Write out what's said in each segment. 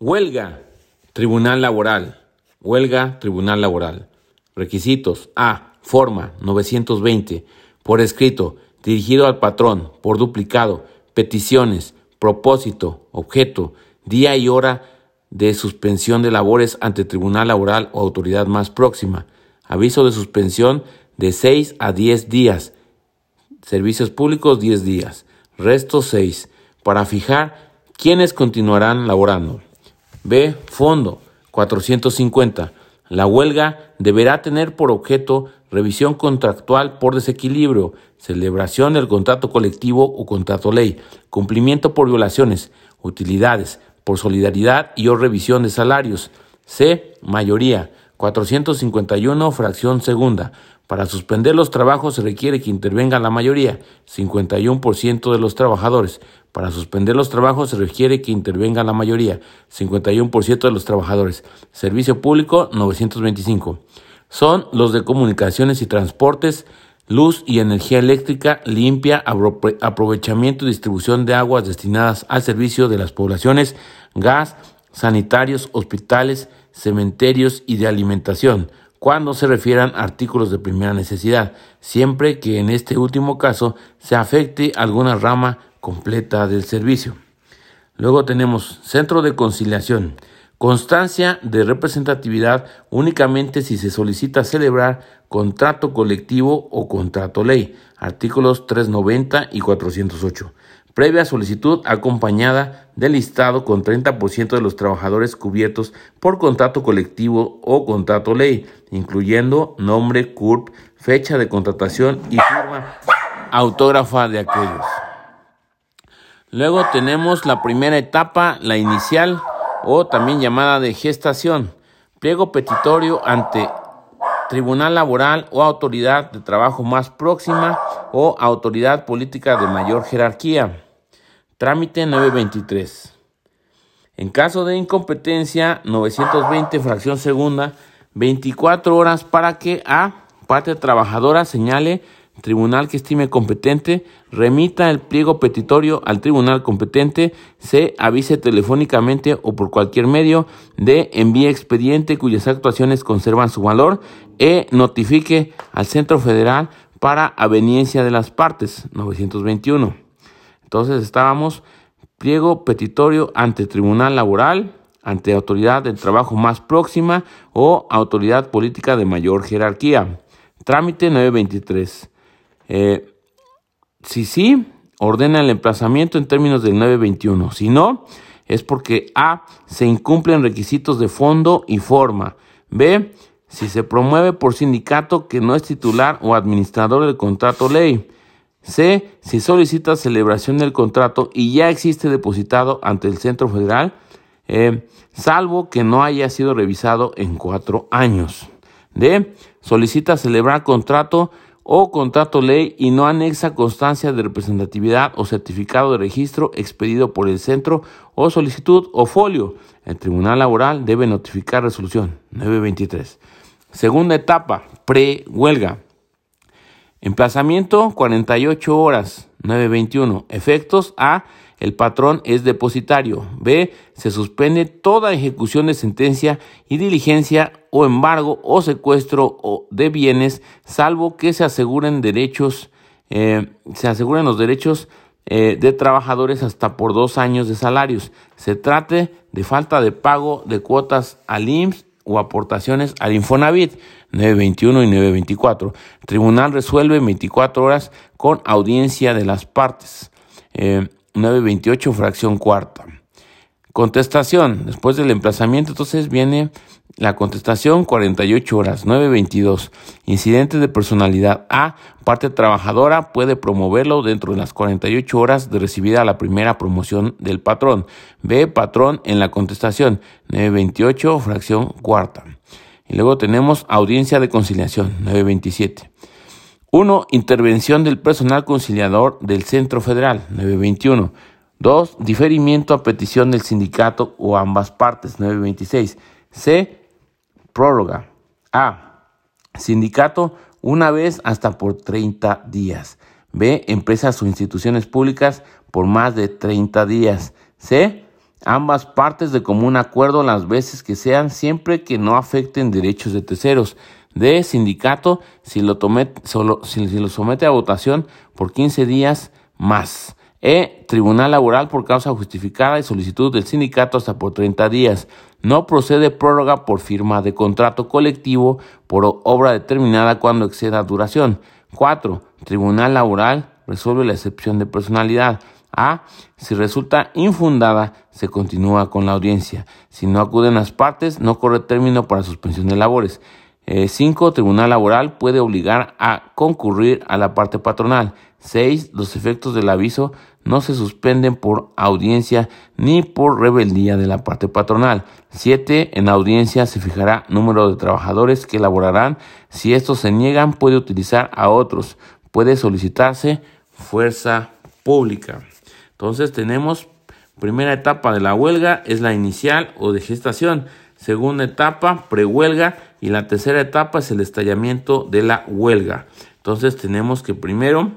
Huelga, Tribunal Laboral. Huelga, Tribunal Laboral. Requisitos. A. Forma 920. Por escrito, dirigido al patrón, por duplicado. Peticiones, propósito, objeto, día y hora de suspensión de labores ante Tribunal Laboral o autoridad más próxima. Aviso de suspensión de 6 a 10 días. Servicios públicos 10 días. Resto 6. Para fijar quiénes continuarán laborando. B. Fondo 450. La huelga deberá tener por objeto revisión contractual por desequilibrio, celebración del contrato colectivo o contrato ley, cumplimiento por violaciones, utilidades, por solidaridad y o revisión de salarios. C. Mayoría 451, fracción segunda. Para suspender los trabajos se requiere que intervenga la mayoría, 51% de los trabajadores. Para suspender los trabajos se requiere que intervenga la mayoría, 51% de los trabajadores. Servicio público, 925. Son los de comunicaciones y transportes, luz y energía eléctrica limpia, aprovechamiento y distribución de aguas destinadas al servicio de las poblaciones, gas, sanitarios, hospitales, cementerios y de alimentación cuando se refieran a artículos de primera necesidad, siempre que en este último caso se afecte alguna rama completa del servicio. Luego tenemos centro de conciliación. Constancia de representatividad únicamente si se solicita celebrar contrato colectivo o contrato ley. Artículos 390 y 408 previa solicitud acompañada del listado con 30% de los trabajadores cubiertos por contrato colectivo o contrato ley, incluyendo nombre, CURP, fecha de contratación y firma autógrafa de aquellos. Luego tenemos la primera etapa, la inicial o también llamada de gestación, pliego petitorio ante tribunal laboral o autoridad de trabajo más próxima o autoridad política de mayor jerarquía. Trámite 923. En caso de incompetencia, 920, fracción segunda, 24 horas para que A, parte trabajadora, señale tribunal que estime competente, remita el pliego petitorio al tribunal competente, C, avise telefónicamente o por cualquier medio, D, envíe expediente cuyas actuaciones conservan su valor, E, notifique al Centro Federal para aveniencia de las partes, 921. Entonces estábamos pliego petitorio ante tribunal laboral, ante autoridad del trabajo más próxima o autoridad política de mayor jerarquía. Trámite 923. Eh, si sí, ordena el emplazamiento en términos del 921. Si no, es porque A. Se incumplen requisitos de fondo y forma. B. Si se promueve por sindicato que no es titular o administrador del contrato ley. C. Si solicita celebración del contrato y ya existe depositado ante el Centro Federal, eh, salvo que no haya sido revisado en cuatro años. D. Solicita celebrar contrato o contrato ley y no anexa constancia de representatividad o certificado de registro expedido por el centro o solicitud o folio. El Tribunal Laboral debe notificar resolución 923. Segunda etapa, pre-huelga. Emplazamiento 48 horas 921. Efectos A. El patrón es depositario. B. Se suspende toda ejecución de sentencia y diligencia o embargo o secuestro de bienes, salvo que se aseguren derechos, eh, se aseguren los derechos eh, de trabajadores hasta por dos años de salarios. Se trate de falta de pago de cuotas al IMSS o aportaciones al Infonavit 921 y 924. El tribunal resuelve en 24 horas con audiencia de las partes. 928 eh, fracción cuarta. Contestación. Después del emplazamiento, entonces viene la contestación 48 horas, 922. Incidente de personalidad A. Parte trabajadora puede promoverlo dentro de las 48 horas de recibida la primera promoción del patrón. B. Patrón en la contestación 928, fracción cuarta. Y luego tenemos audiencia de conciliación 927. 1. Intervención del personal conciliador del Centro Federal 921. 2. Diferimiento a petición del sindicato o ambas partes 926. C Prórroga. A. Sindicato una vez hasta por 30 días. B. Empresas o instituciones públicas por más de 30 días. C. ambas partes de común acuerdo las veces que sean, siempre que no afecten derechos de terceros. D. Sindicato, si lo, solo, si, lo somete a votación por 15 días más. E. Tribunal Laboral por causa justificada y solicitud del sindicato hasta por 30 días. No procede prórroga por firma de contrato colectivo por obra determinada cuando exceda duración. 4. Tribunal Laboral resuelve la excepción de personalidad. A. Si resulta infundada, se continúa con la audiencia. Si no acuden las partes, no corre término para suspensión de labores. 5. Eh, Tribunal Laboral puede obligar a concurrir a la parte patronal. 6. Los efectos del aviso no se suspenden por audiencia ni por rebeldía de la parte patronal. 7. En audiencia se fijará número de trabajadores que elaborarán. Si estos se niegan, puede utilizar a otros. Puede solicitarse fuerza pública. Entonces tenemos primera etapa de la huelga es la inicial o de gestación. Segunda etapa, prehuelga. Y la tercera etapa es el estallamiento de la huelga. Entonces tenemos que primero,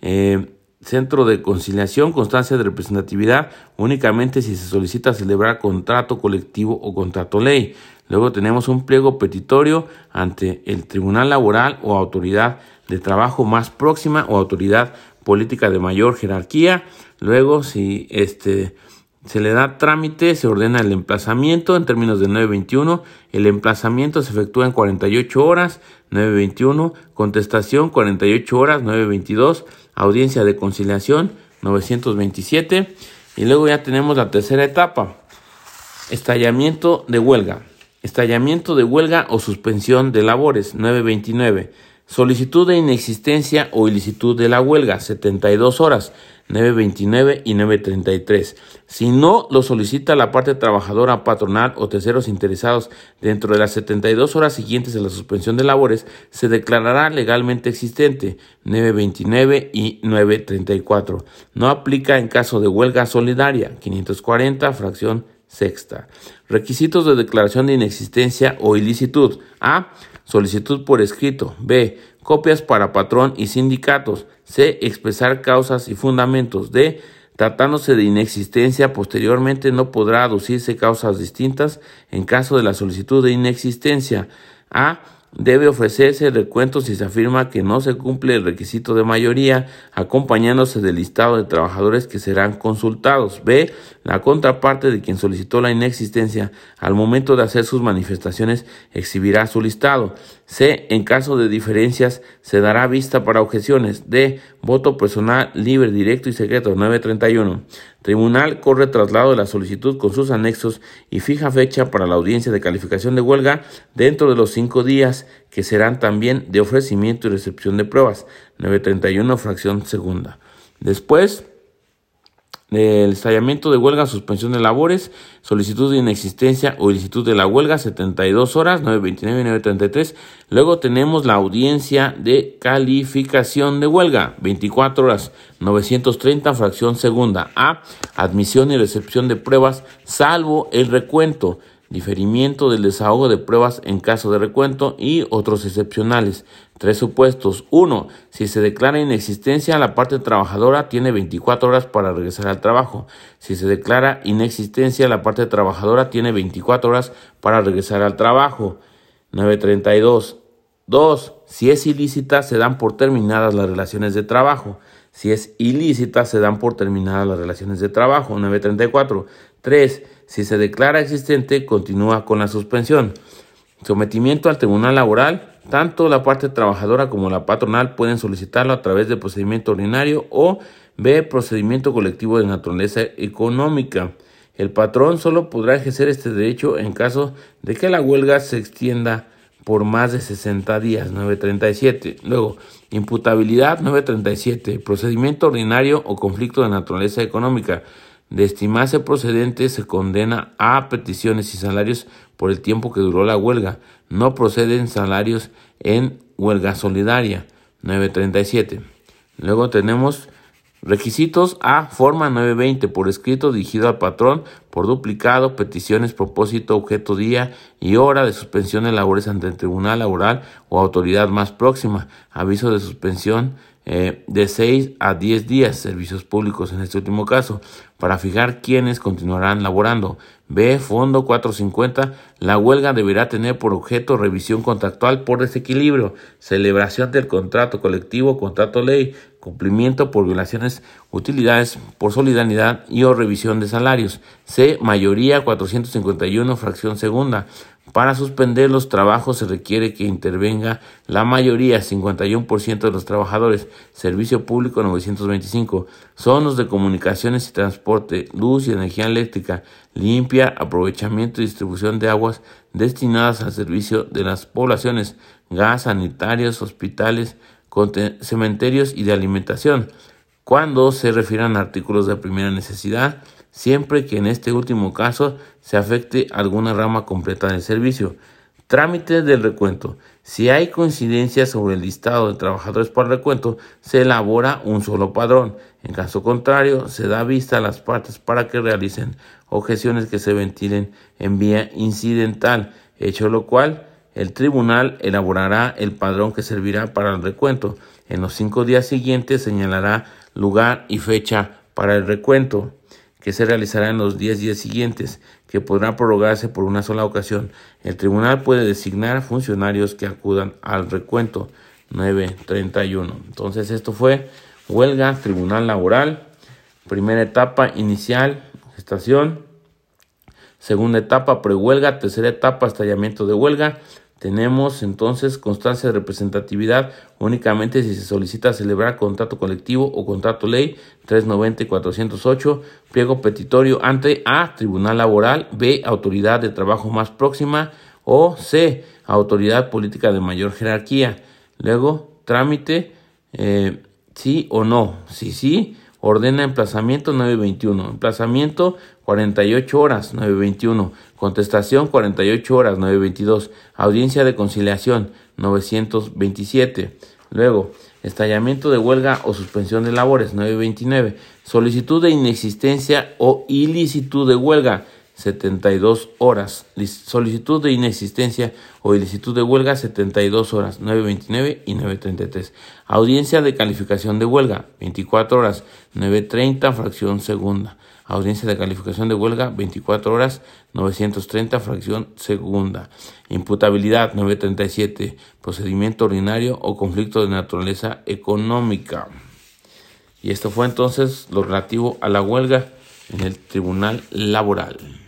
eh, centro de conciliación, constancia de representatividad, únicamente si se solicita celebrar contrato colectivo o contrato ley. Luego tenemos un pliego petitorio ante el Tribunal Laboral o autoridad de trabajo más próxima o autoridad política de mayor jerarquía. Luego, si este se le da trámite, se ordena el emplazamiento en términos de 921. El emplazamiento se efectúa en 48 horas, 921. Contestación, 48 horas, 922. Audiencia de conciliación, 927. Y luego ya tenemos la tercera etapa. Estallamiento de huelga. Estallamiento de huelga o suspensión de labores, 929. Solicitud de inexistencia o ilicitud de la huelga, 72 horas. 929 y 933. Si no lo solicita la parte trabajadora patronal o terceros interesados dentro de las 72 horas siguientes a la suspensión de labores, se declarará legalmente existente 929 y 934. No aplica en caso de huelga solidaria 540 fracción sexta. Requisitos de declaración de inexistencia o ilicitud. A. Solicitud por escrito. B. Copias para patrón y sindicatos. C. Expresar causas y fundamentos. D. Tratándose de inexistencia, posteriormente no podrá aducirse causas distintas en caso de la solicitud de inexistencia. A debe ofrecerse recuento si se afirma que no se cumple el requisito de mayoría, acompañándose del listado de trabajadores que serán consultados. B. La contraparte de quien solicitó la inexistencia al momento de hacer sus manifestaciones exhibirá su listado. C. En caso de diferencias se dará vista para objeciones. D. Voto personal libre, directo y secreto 931. Tribunal corre traslado de la solicitud con sus anexos y fija fecha para la audiencia de calificación de huelga dentro de los cinco días que serán también de ofrecimiento y recepción de pruebas. 931 fracción segunda. Después el estallamiento de huelga, suspensión de labores, solicitud de inexistencia o ilicitud de la huelga, 72 horas, 929 y 933. Luego tenemos la audiencia de calificación de huelga, 24 horas, 930, fracción segunda. A, admisión y recepción de pruebas, salvo el recuento diferimiento del desahogo de pruebas en caso de recuento y otros excepcionales. Tres supuestos. Uno, si se declara inexistencia, la parte trabajadora tiene 24 horas para regresar al trabajo. Si se declara inexistencia, la parte trabajadora tiene 24 horas para regresar al trabajo. 932. Dos, si es ilícita, se dan por terminadas las relaciones de trabajo. Si es ilícita, se dan por terminadas las relaciones de trabajo. 934. 3. Si se declara existente, continúa con la suspensión. Sometimiento al tribunal laboral. Tanto la parte trabajadora como la patronal pueden solicitarlo a través de procedimiento ordinario o B. Procedimiento colectivo de naturaleza económica. El patrón solo podrá ejercer este derecho en caso de que la huelga se extienda por más de 60 días, 937. Luego, imputabilidad 937, procedimiento ordinario o conflicto de naturaleza económica de estimarse procedente, se condena a peticiones y salarios por el tiempo que duró la huelga. No proceden salarios en huelga solidaria. 937. Luego tenemos requisitos A, forma 920, por escrito dirigido al patrón, por duplicado, peticiones, propósito, objeto, día y hora de suspensión de labores ante el tribunal laboral o autoridad más próxima. Aviso de suspensión eh, de 6 a 10 días, servicios públicos en este último caso. para fijar quiénes continuarán laborando. B. Fondo 450. La huelga deberá tener por objeto revisión contractual por desequilibrio, celebración del contrato colectivo, contrato ley, cumplimiento por violaciones, utilidades por solidaridad y o revisión de salarios. C. Mayoría 451, fracción segunda. Para suspender los trabajos se requiere que intervenga la mayoría, 51% de los trabajadores. Servicio público 925. Zonos de comunicaciones y transporte, luz y energía eléctrica, limpia, aprovechamiento y distribución de aguas destinadas al servicio de las poblaciones, gas, sanitarios, hospitales, cementerios y de alimentación, cuando se refieran a artículos de primera necesidad, siempre que en este último caso se afecte alguna rama completa del servicio. Trámite del recuento. Si hay coincidencia sobre el listado de trabajadores por recuento, se elabora un solo padrón. En caso contrario, se da vista a las partes para que realicen objeciones que se ventilen en vía incidental, hecho lo cual el tribunal elaborará el padrón que servirá para el recuento. En los cinco días siguientes señalará lugar y fecha para el recuento, que se realizará en los diez días siguientes, que podrá prorrogarse por una sola ocasión. El tribunal puede designar funcionarios que acudan al recuento. 931. Entonces esto fue huelga, tribunal laboral, primera etapa inicial, gestación, segunda etapa prehuelga, tercera etapa estallamiento de huelga, tenemos entonces constancia de representatividad únicamente si se solicita celebrar contrato colectivo o contrato ley 390 y 408, pliego petitorio ante A, Tribunal Laboral, B, Autoridad de Trabajo más próxima o C, Autoridad Política de mayor jerarquía. Luego, trámite, eh, sí o no. Si sí, ordena emplazamiento 921. Emplazamiento 48 horas 921. Contestación 48 horas 922. Audiencia de conciliación 927. Luego, estallamiento de huelga o suspensión de labores 929. Solicitud de inexistencia o ilicitud de huelga 72 horas. Solicitud de inexistencia o ilicitud de huelga 72 horas 929 y 933. Audiencia de calificación de huelga 24 horas 930 fracción segunda. Audiencia de calificación de huelga 24 horas 930 fracción segunda. Imputabilidad 937. Procedimiento ordinario o conflicto de naturaleza económica. Y esto fue entonces lo relativo a la huelga en el Tribunal Laboral.